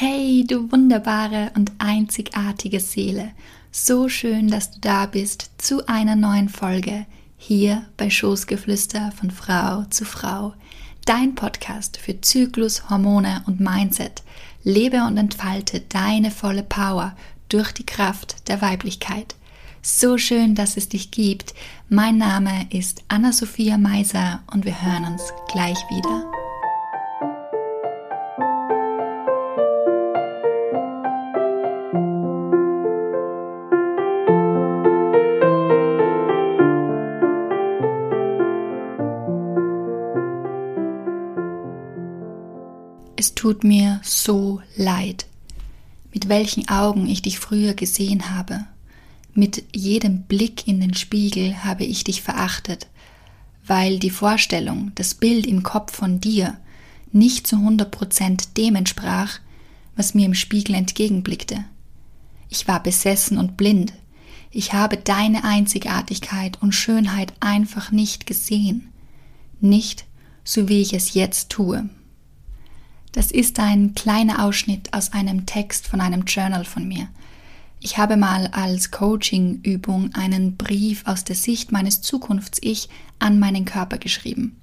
Hey, du wunderbare und einzigartige Seele. So schön, dass du da bist zu einer neuen Folge hier bei Schoßgeflüster von Frau zu Frau. Dein Podcast für Zyklus, Hormone und Mindset. Lebe und entfalte deine volle Power durch die Kraft der Weiblichkeit. So schön, dass es dich gibt. Mein Name ist Anna-Sophia Meiser und wir hören uns gleich wieder. Tut mir so leid, mit welchen Augen ich dich früher gesehen habe. Mit jedem Blick in den Spiegel habe ich dich verachtet, weil die Vorstellung, das Bild im Kopf von dir nicht zu 100 Prozent dem entsprach, was mir im Spiegel entgegenblickte. Ich war besessen und blind. Ich habe deine Einzigartigkeit und Schönheit einfach nicht gesehen. Nicht so wie ich es jetzt tue. Das ist ein kleiner Ausschnitt aus einem Text von einem Journal von mir. Ich habe mal als Coaching-Übung einen Brief aus der Sicht meines Zukunfts-Ich an meinen Körper geschrieben.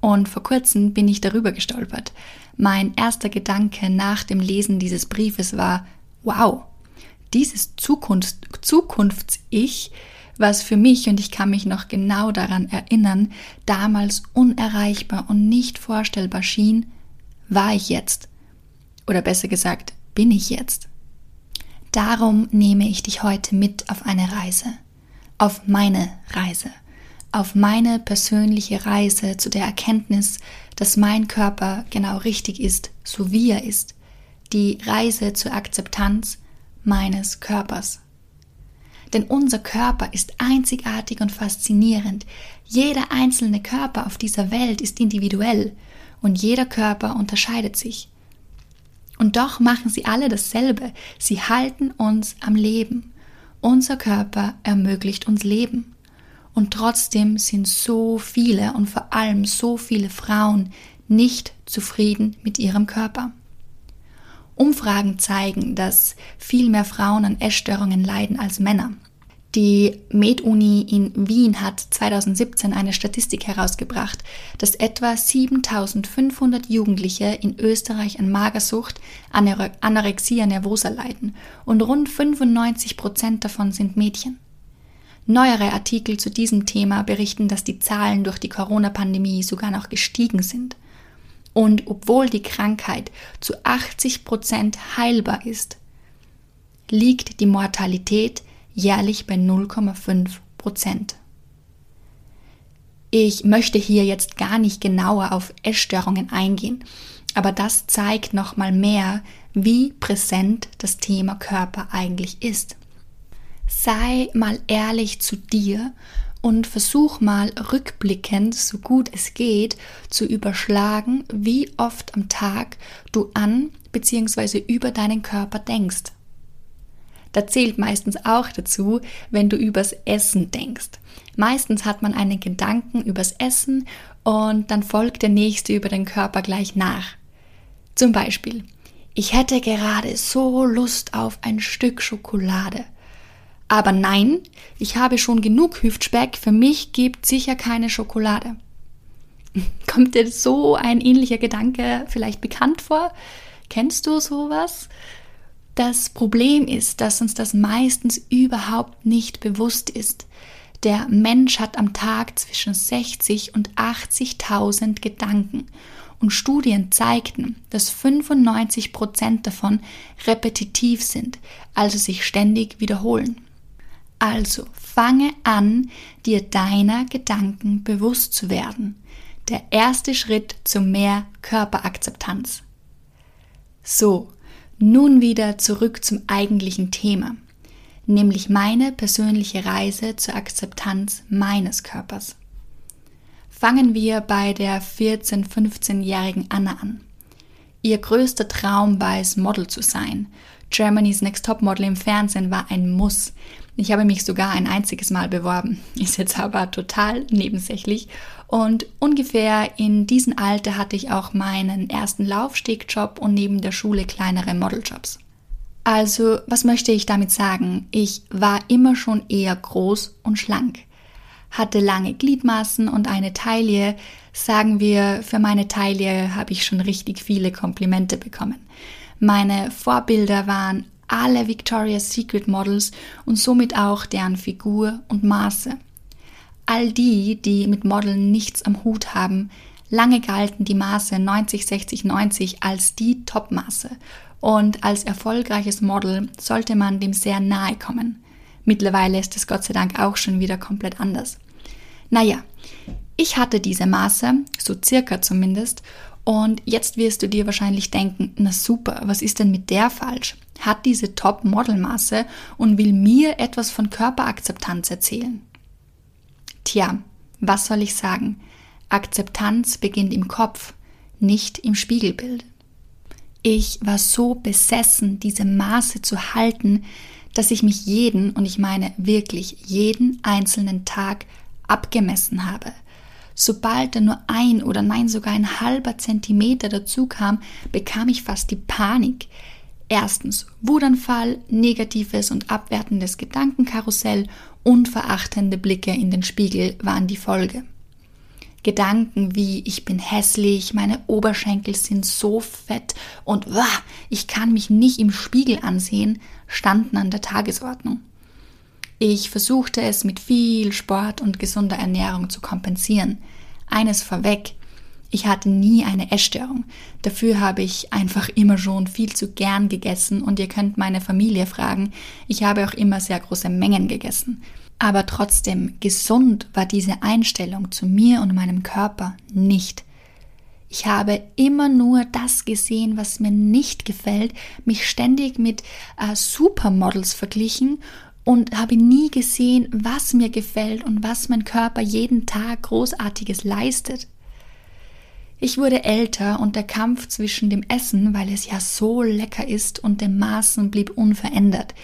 Und vor kurzem bin ich darüber gestolpert. Mein erster Gedanke nach dem Lesen dieses Briefes war, wow, dieses Zukunfts Zukunfts-Ich, was für mich, und ich kann mich noch genau daran erinnern, damals unerreichbar und nicht vorstellbar schien, war ich jetzt? Oder besser gesagt, bin ich jetzt? Darum nehme ich dich heute mit auf eine Reise. Auf meine Reise. Auf meine persönliche Reise zu der Erkenntnis, dass mein Körper genau richtig ist, so wie er ist. Die Reise zur Akzeptanz meines Körpers. Denn unser Körper ist einzigartig und faszinierend. Jeder einzelne Körper auf dieser Welt ist individuell und jeder Körper unterscheidet sich. Und doch machen sie alle dasselbe. Sie halten uns am Leben. Unser Körper ermöglicht uns Leben. Und trotzdem sind so viele und vor allem so viele Frauen nicht zufrieden mit ihrem Körper. Umfragen zeigen, dass viel mehr Frauen an Essstörungen leiden als Männer. Die MedUni in Wien hat 2017 eine Statistik herausgebracht, dass etwa 7500 Jugendliche in Österreich an Magersucht, Anorexia nervosa leiden und rund 95 Prozent davon sind Mädchen. Neuere Artikel zu diesem Thema berichten, dass die Zahlen durch die Corona-Pandemie sogar noch gestiegen sind. Und obwohl die Krankheit zu 80 Prozent heilbar ist, liegt die Mortalität jährlich bei 0,5 Prozent. Ich möchte hier jetzt gar nicht genauer auf Essstörungen eingehen, aber das zeigt nochmal mehr, wie präsent das Thema Körper eigentlich ist. Sei mal ehrlich zu dir und versuch mal rückblickend, so gut es geht, zu überschlagen, wie oft am Tag du an bzw. über deinen Körper denkst. Da zählt meistens auch dazu, wenn du übers Essen denkst. Meistens hat man einen Gedanken übers Essen und dann folgt der nächste über den Körper gleich nach. Zum Beispiel, ich hätte gerade so Lust auf ein Stück Schokolade. Aber nein, ich habe schon genug Hüftspeck, für mich gibt sicher keine Schokolade. Kommt dir so ein ähnlicher Gedanke vielleicht bekannt vor? Kennst du sowas? Das Problem ist, dass uns das meistens überhaupt nicht bewusst ist. Der Mensch hat am Tag zwischen 60 und 80.000 Gedanken und Studien zeigten, dass 95 Prozent davon repetitiv sind, also sich ständig wiederholen. Also fange an, dir deiner Gedanken bewusst zu werden. Der erste Schritt zu mehr Körperakzeptanz. So, nun wieder zurück zum eigentlichen Thema, nämlich meine persönliche Reise zur Akzeptanz meines Körpers. Fangen wir bei der 14-, 15-jährigen Anna an. Ihr größter Traum war es, Model zu sein. Germany's Next Top Model im Fernsehen war ein Muss. Ich habe mich sogar ein einziges Mal beworben, ist jetzt aber total nebensächlich Und ungefähr in diesem Alter hatte ich auch meinen ersten Laufstegjob und neben der Schule kleinere Modeljobs. Also, was möchte ich damit sagen? Ich war immer schon eher groß und schlank, hatte lange Gliedmaßen und eine Taille. Sagen wir, für meine Taille habe ich schon richtig viele Komplimente bekommen. Meine Vorbilder waren alle Victoria's Secret Models und somit auch deren Figur und Maße. All die, die mit Modeln nichts am Hut haben, lange galten die Maße 90, 60, 90 als die Topmaße und als erfolgreiches Model sollte man dem sehr nahe kommen. Mittlerweile ist es Gott sei Dank auch schon wieder komplett anders. Naja, ich hatte diese Maße, so circa zumindest, und jetzt wirst du dir wahrscheinlich denken, na super, was ist denn mit der falsch? Hat diese Top-Model-Maße und will mir etwas von Körperakzeptanz erzählen. Tja, was soll ich sagen? Akzeptanz beginnt im Kopf, nicht im Spiegelbild. Ich war so besessen, diese Maße zu halten, dass ich mich jeden, und ich meine wirklich jeden einzelnen Tag abgemessen habe. Sobald da nur ein oder nein sogar ein halber Zentimeter dazu kam, bekam ich fast die Panik. Erstens Wutanfall, negatives und abwertendes Gedankenkarussell und verachtende Blicke in den Spiegel waren die Folge. Gedanken wie ich bin hässlich, meine Oberschenkel sind so fett und wah, ich kann mich nicht im Spiegel ansehen, standen an der Tagesordnung. Ich versuchte es mit viel Sport und gesunder Ernährung zu kompensieren. Eines vorweg, ich hatte nie eine Essstörung. Dafür habe ich einfach immer schon viel zu gern gegessen und ihr könnt meine Familie fragen. Ich habe auch immer sehr große Mengen gegessen. Aber trotzdem, gesund war diese Einstellung zu mir und meinem Körper nicht. Ich habe immer nur das gesehen, was mir nicht gefällt, mich ständig mit äh, Supermodels verglichen und habe nie gesehen, was mir gefällt und was mein Körper jeden Tag großartiges leistet. Ich wurde älter und der Kampf zwischen dem Essen, weil es ja so lecker ist, und dem Maßen blieb unverändert.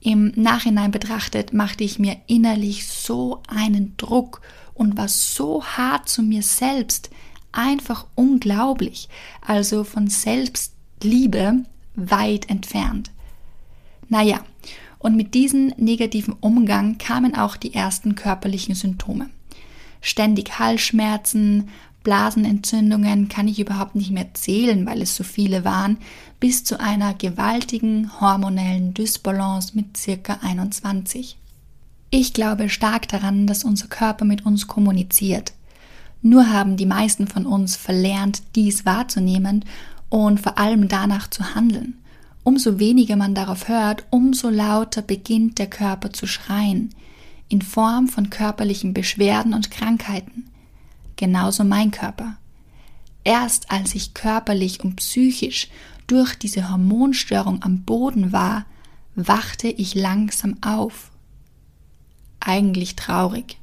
Im Nachhinein betrachtet machte ich mir innerlich so einen Druck und war so hart zu mir selbst, einfach unglaublich, also von Selbstliebe weit entfernt. Naja, und mit diesem negativen Umgang kamen auch die ersten körperlichen Symptome. Ständig Halsschmerzen, Blasenentzündungen kann ich überhaupt nicht mehr zählen, weil es so viele waren, bis zu einer gewaltigen hormonellen Dysbalance mit circa 21. Ich glaube stark daran, dass unser Körper mit uns kommuniziert. Nur haben die meisten von uns verlernt, dies wahrzunehmen und vor allem danach zu handeln. Umso weniger man darauf hört, umso lauter beginnt der Körper zu schreien, in Form von körperlichen Beschwerden und Krankheiten genauso mein Körper. Erst als ich körperlich und psychisch durch diese Hormonstörung am Boden war, wachte ich langsam auf. Eigentlich traurig.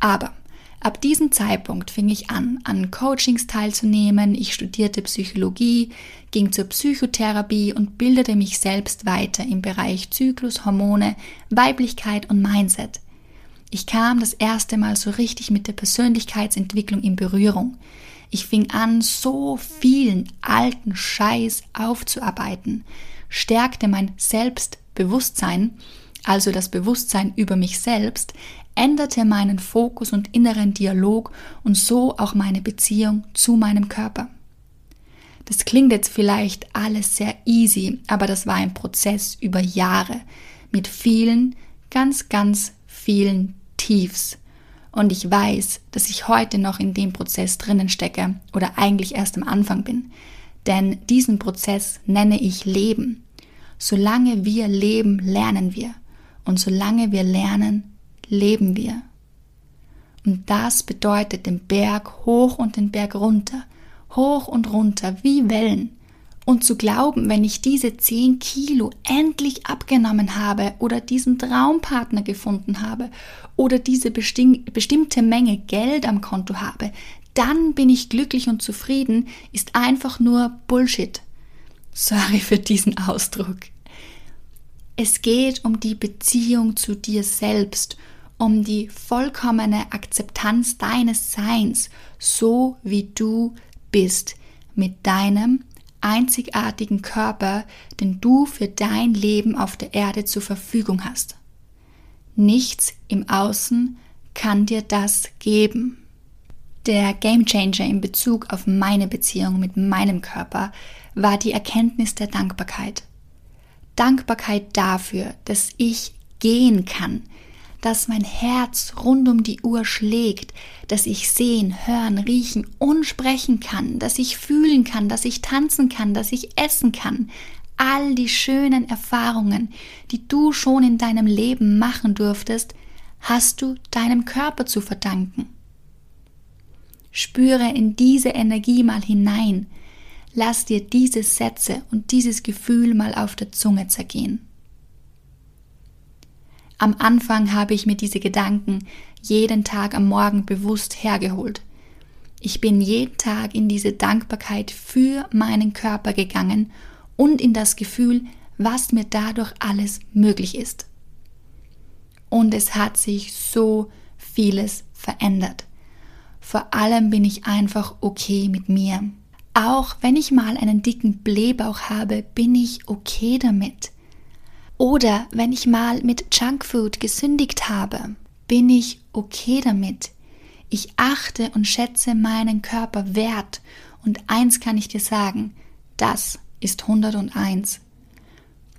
Aber ab diesem Zeitpunkt fing ich an, an Coachings teilzunehmen, ich studierte Psychologie, ging zur Psychotherapie und bildete mich selbst weiter im Bereich Zyklus, Hormone, Weiblichkeit und Mindset. Ich kam das erste Mal so richtig mit der Persönlichkeitsentwicklung in Berührung. Ich fing an, so vielen alten Scheiß aufzuarbeiten, stärkte mein Selbstbewusstsein, also das Bewusstsein über mich selbst, änderte meinen Fokus und inneren Dialog und so auch meine Beziehung zu meinem Körper. Das klingt jetzt vielleicht alles sehr easy, aber das war ein Prozess über Jahre mit vielen, ganz, ganz vielen Tiefs. Und ich weiß, dass ich heute noch in dem Prozess drinnen stecke oder eigentlich erst am Anfang bin. Denn diesen Prozess nenne ich Leben. Solange wir leben, lernen wir. Und solange wir lernen, leben wir. Und das bedeutet den Berg hoch und den Berg runter, hoch und runter wie Wellen. Und zu glauben, wenn ich diese 10 Kilo endlich abgenommen habe oder diesen Traumpartner gefunden habe oder diese bestimmte Menge Geld am Konto habe, dann bin ich glücklich und zufrieden, ist einfach nur Bullshit. Sorry für diesen Ausdruck. Es geht um die Beziehung zu dir selbst um die vollkommene Akzeptanz deines Seins, so wie du bist, mit deinem einzigartigen Körper, den du für dein Leben auf der Erde zur Verfügung hast. Nichts im Außen kann dir das geben. Der Gamechanger in Bezug auf meine Beziehung mit meinem Körper war die Erkenntnis der Dankbarkeit. Dankbarkeit dafür, dass ich gehen kann, dass mein Herz rund um die Uhr schlägt, dass ich sehen, hören, riechen und sprechen kann, dass ich fühlen kann, dass ich tanzen kann, dass ich essen kann. All die schönen Erfahrungen, die du schon in deinem Leben machen durftest, hast du deinem Körper zu verdanken. Spüre in diese Energie mal hinein. Lass dir diese Sätze und dieses Gefühl mal auf der Zunge zergehen. Am Anfang habe ich mir diese Gedanken jeden Tag am Morgen bewusst hergeholt. Ich bin jeden Tag in diese Dankbarkeit für meinen Körper gegangen und in das Gefühl, was mir dadurch alles möglich ist. Und es hat sich so vieles verändert. Vor allem bin ich einfach okay mit mir. Auch wenn ich mal einen dicken Blähbauch habe, bin ich okay damit. Oder wenn ich mal mit Junkfood gesündigt habe, bin ich okay damit. Ich achte und schätze meinen Körper wert und eins kann ich dir sagen, das ist 101.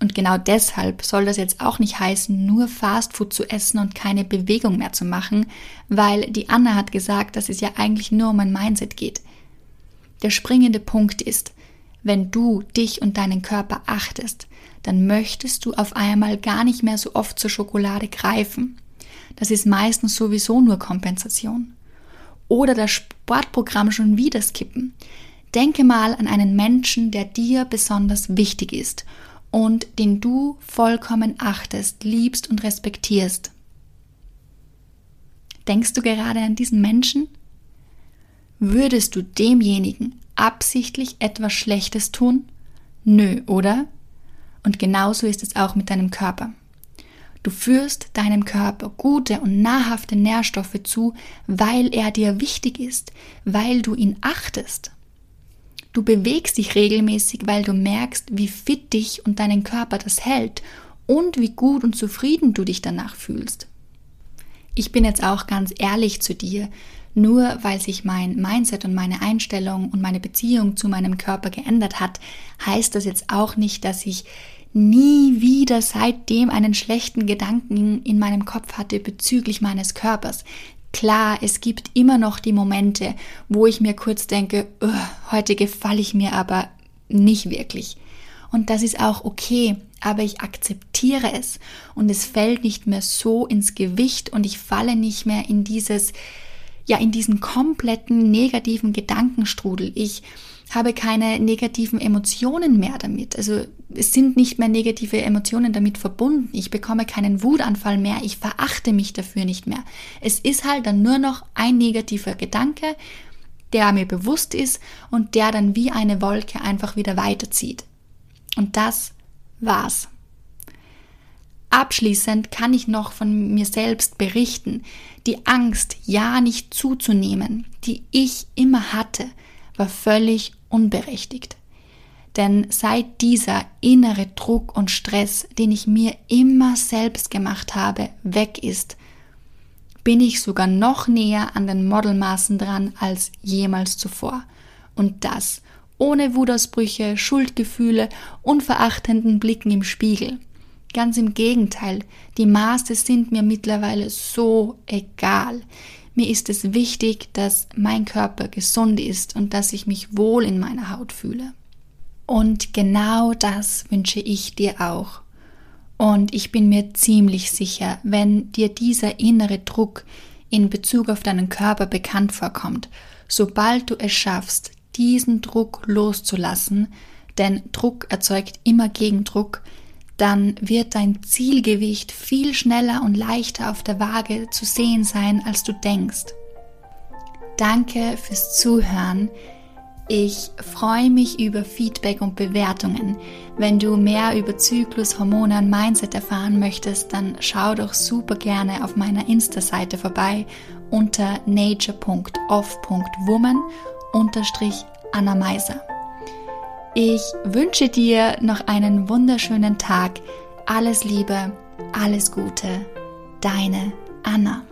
Und genau deshalb soll das jetzt auch nicht heißen, nur Fastfood zu essen und keine Bewegung mehr zu machen, weil die Anna hat gesagt, dass es ja eigentlich nur um ein Mindset geht. Der springende Punkt ist, wenn du dich und deinen Körper achtest, dann möchtest du auf einmal gar nicht mehr so oft zur Schokolade greifen. Das ist meistens sowieso nur Kompensation. Oder das Sportprogramm schon wieder skippen. Denke mal an einen Menschen, der dir besonders wichtig ist und den du vollkommen achtest, liebst und respektierst. Denkst du gerade an diesen Menschen? Würdest du demjenigen absichtlich etwas Schlechtes tun? Nö, oder? Und genauso ist es auch mit deinem Körper. Du führst deinem Körper gute und nahrhafte Nährstoffe zu, weil er dir wichtig ist, weil du ihn achtest. Du bewegst dich regelmäßig, weil du merkst, wie fit dich und deinen Körper das hält und wie gut und zufrieden du dich danach fühlst. Ich bin jetzt auch ganz ehrlich zu dir, nur weil sich mein Mindset und meine Einstellung und meine Beziehung zu meinem Körper geändert hat, heißt das jetzt auch nicht, dass ich nie wieder seitdem einen schlechten Gedanken in meinem Kopf hatte bezüglich meines Körpers. Klar, es gibt immer noch die Momente, wo ich mir kurz denke, heute gefalle ich mir aber nicht wirklich. Und das ist auch okay, aber ich akzeptiere es und es fällt nicht mehr so ins Gewicht und ich falle nicht mehr in dieses ja in diesen kompletten negativen Gedankenstrudel. Ich habe keine negativen Emotionen mehr damit. Also es sind nicht mehr negative Emotionen damit verbunden. Ich bekomme keinen Wutanfall mehr. Ich verachte mich dafür nicht mehr. Es ist halt dann nur noch ein negativer Gedanke, der mir bewusst ist und der dann wie eine Wolke einfach wieder weiterzieht. Und das war's. Abschließend kann ich noch von mir selbst berichten. Die Angst, ja nicht zuzunehmen, die ich immer hatte, war völlig unberechtigt. Denn seit dieser innere Druck und Stress, den ich mir immer selbst gemacht habe, weg ist, bin ich sogar noch näher an den Modelmaßen dran als jemals zuvor. Und das ohne Wutausbrüche, Schuldgefühle und verachtenden Blicken im Spiegel. Ganz im Gegenteil, die Maße sind mir mittlerweile so egal. Mir ist es wichtig, dass mein Körper gesund ist und dass ich mich wohl in meiner Haut fühle. Und genau das wünsche ich dir auch. Und ich bin mir ziemlich sicher, wenn dir dieser innere Druck in Bezug auf deinen Körper bekannt vorkommt, sobald du es schaffst, diesen Druck loszulassen, denn Druck erzeugt immer Gegendruck, dann wird dein Zielgewicht viel schneller und leichter auf der Waage zu sehen sein, als du denkst. Danke fürs Zuhören. Ich freue mich über Feedback und Bewertungen. Wenn du mehr über Zyklus, Hormone und Mindset erfahren möchtest, dann schau doch super gerne auf meiner Insta-Seite vorbei unter nature.off.woman unterstrich Anna Meiser. Ich wünsche dir noch einen wunderschönen Tag. Alles Liebe, alles Gute. Deine Anna.